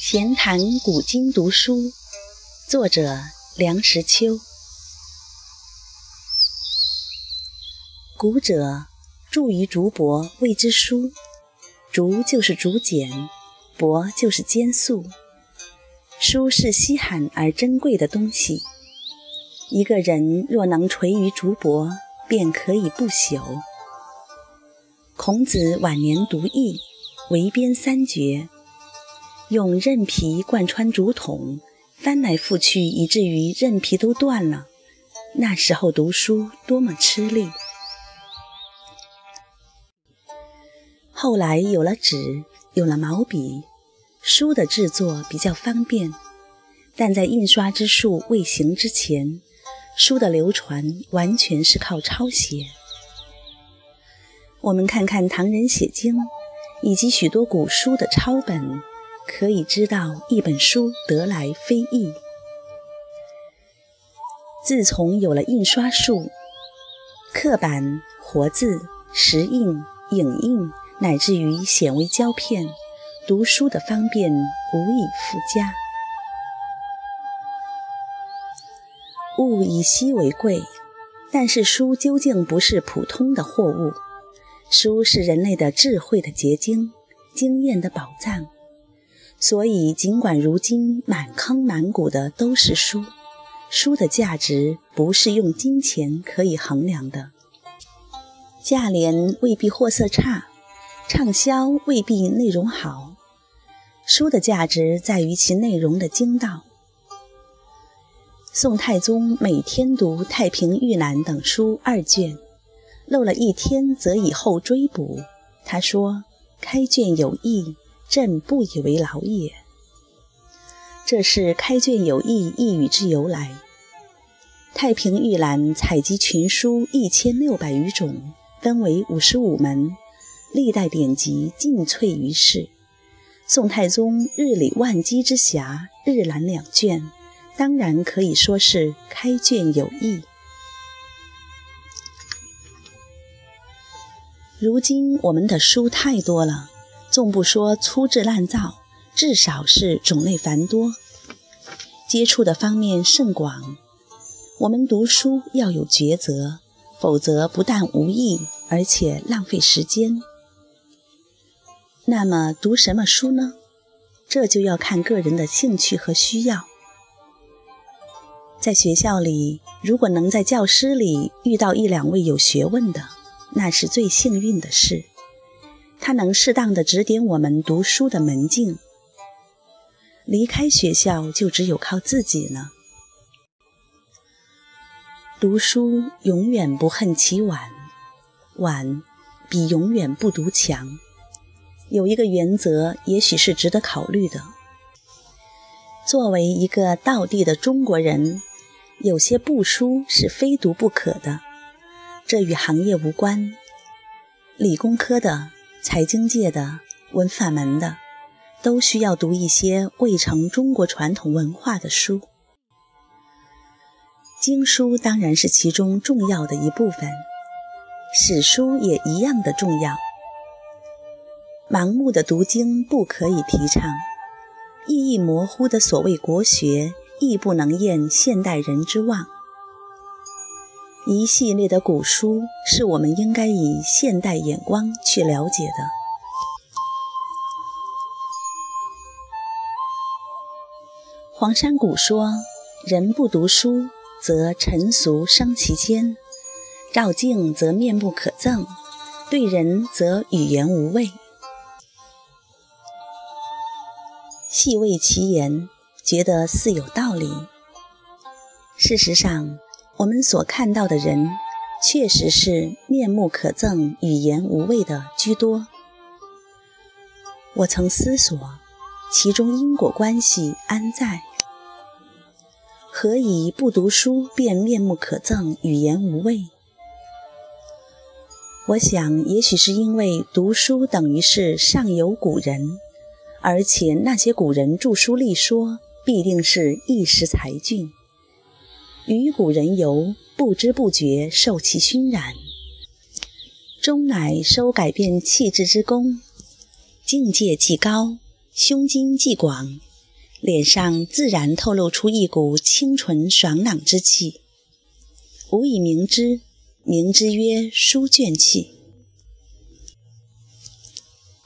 闲谈古今读书，作者梁实秋。古者著于竹帛，谓之书。竹就是竹简，帛就是笺素。书是稀罕而珍贵的东西。一个人若能垂于竹帛，便可以不朽。孔子晚年读易，围编三绝。用韧皮贯穿竹筒，翻来覆去，以至于韧皮都断了。那时候读书多么吃力！后来有了纸，有了毛笔，书的制作比较方便。但在印刷之术未行之前，书的流传完全是靠抄写。我们看看唐人写经，以及许多古书的抄本。可以知道，一本书得来非易。自从有了印刷术，刻板、活字、石印、影印，乃至于显微胶片，读书的方便无以复加。物以稀为贵，但是书究竟不是普通的货物，书是人类的智慧的结晶，经验的宝藏。所以，尽管如今满坑满谷的都是书，书的价值不是用金钱可以衡量的。价廉未必货色差，畅销未必内容好。书的价值在于其内容的精到。宋太宗每天读《太平御览》等书二卷，漏了一天则以后追补。他说：“开卷有益。”朕不以为劳也。这是开卷有益一语之由来。太平御览采集群书一千六百余种，分为五十五门，历代典籍尽萃于世。宋太宗日理万机之暇，日览两卷，当然可以说是开卷有益。如今我们的书太多了。纵不说粗制滥造，至少是种类繁多，接触的方面甚广。我们读书要有抉择，否则不但无益，而且浪费时间。那么读什么书呢？这就要看个人的兴趣和需要。在学校里，如果能在教师里遇到一两位有学问的，那是最幸运的事。他能适当的指点我们读书的门径。离开学校，就只有靠自己了。读书永远不恨起晚，晚比永远不读强。有一个原则，也许是值得考虑的。作为一个道地的中国人，有些部书是非读不可的。这与行业无关。理工科的。财经界的、文法门的，都需要读一些未成中国传统文化的书。经书当然是其中重要的一部分，史书也一样的重要。盲目的读经不可以提倡，意义模糊的所谓国学亦不能验现代人之望。一系列的古书是我们应该以现代眼光去了解的。黄山谷说：“人不读书，则尘俗生其间；照镜则面目可憎，对人则语言无味。”细味其言，觉得似有道理。事实上。我们所看到的人，确实是面目可憎、语言无味的居多。我曾思索，其中因果关系安在？何以不读书便面目可憎、语言无味？我想，也许是因为读书等于是上有古人，而且那些古人著书立说，必定是一时才俊。与古人游，不知不觉受其熏染，终乃收改变气质之功。境界既高，胸襟既广，脸上自然透露出一股清纯爽朗之气，无以名之。名之曰书卷气，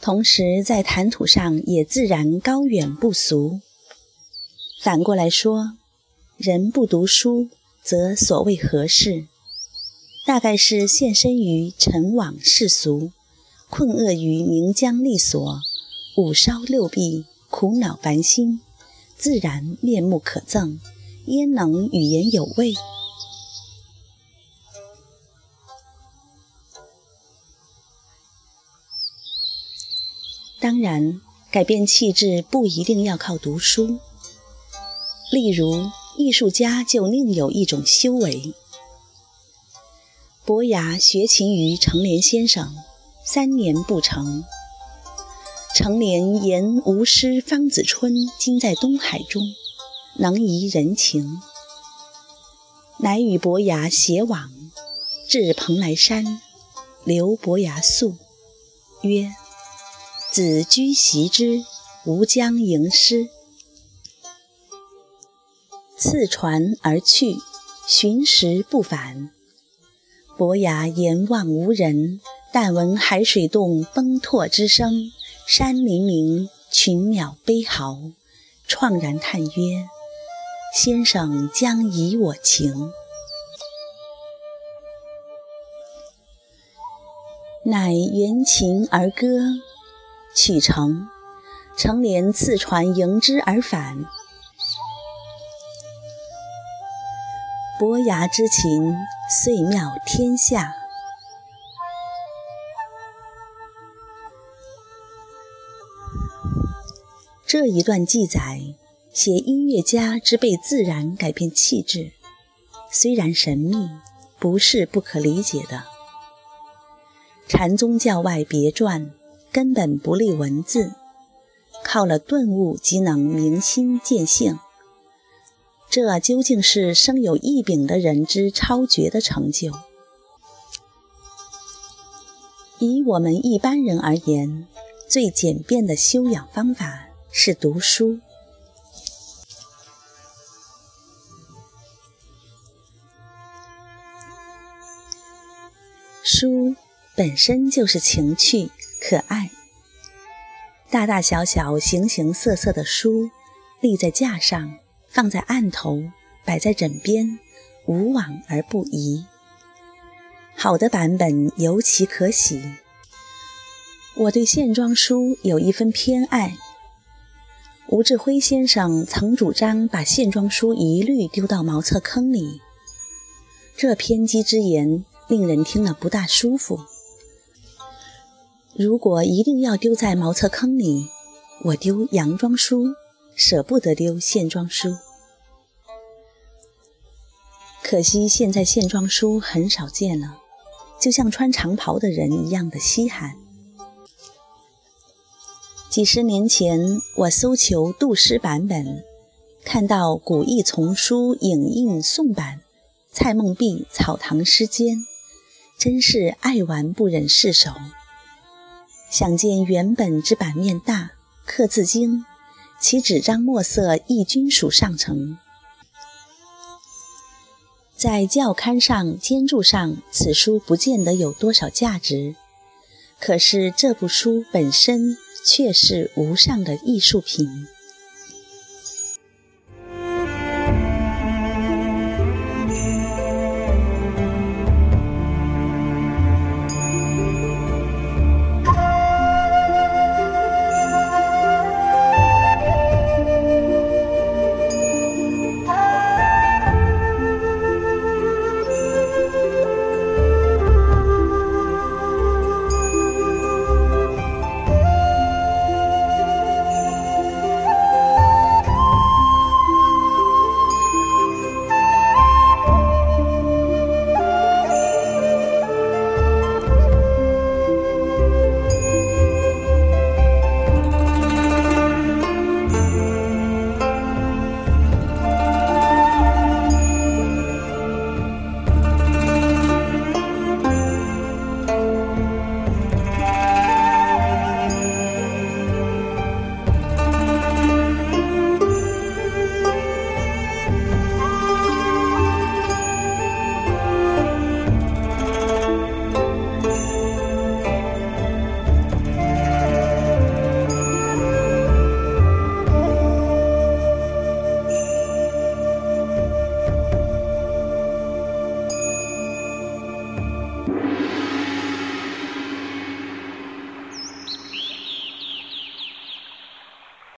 同时在谈吐上也自然高远不俗。反过来说，人不读书，则所谓何事？大概是现身于尘网世俗，困厄于名缰利锁，五烧六臂，苦恼烦心，自然面目可憎，焉能语言有味？当然，改变气质不一定要靠读书。例如，艺术家就另有一种修为。伯牙学琴于程连先生，三年不成。程连言吾师方子春今在东海中，能怡人情，乃与伯牙偕往，至蓬莱山，留伯牙宿，曰。子居习之，吾将吟诗。次船而去，寻时不返。伯牙言望无人，但闻海水动，崩拓之声，山林鸣，群鸟悲嚎，怆然叹曰：“先生将以我情。”乃援琴而歌。启程，成连次船迎之而返。伯牙之琴，遂妙天下。这一段记载，写音乐家之被自然改变气质，虽然神秘，不是不可理解的。禅宗教外别传。根本不立文字，靠了顿悟即能明心见性。这究竟是生有异禀的人之超绝的成就。以我们一般人而言，最简便的修养方法是读书。书本身就是情趣。可爱，大大小小、形形色色的书，立在架上，放在案头，摆在枕边，无往而不宜。好的版本尤其可喜。我对线装书有一分偏爱。吴志辉先生曾主张把线装书一律丢到茅厕坑里，这偏激之言令人听了不大舒服。如果一定要丢在茅厕坑里，我丢洋装书，舍不得丢线装书。可惜现在线装书很少见了，就像穿长袍的人一样的稀罕。几十年前，我搜求杜诗版本，看到古意丛书影印宋版，蔡梦碧草堂诗笺，真是爱玩不忍释手。想见原本之版面大，刻字精，其纸张墨色亦均属上乘。在教刊上、兼注上，此书不见得有多少价值，可是这部书本身却是无上的艺术品。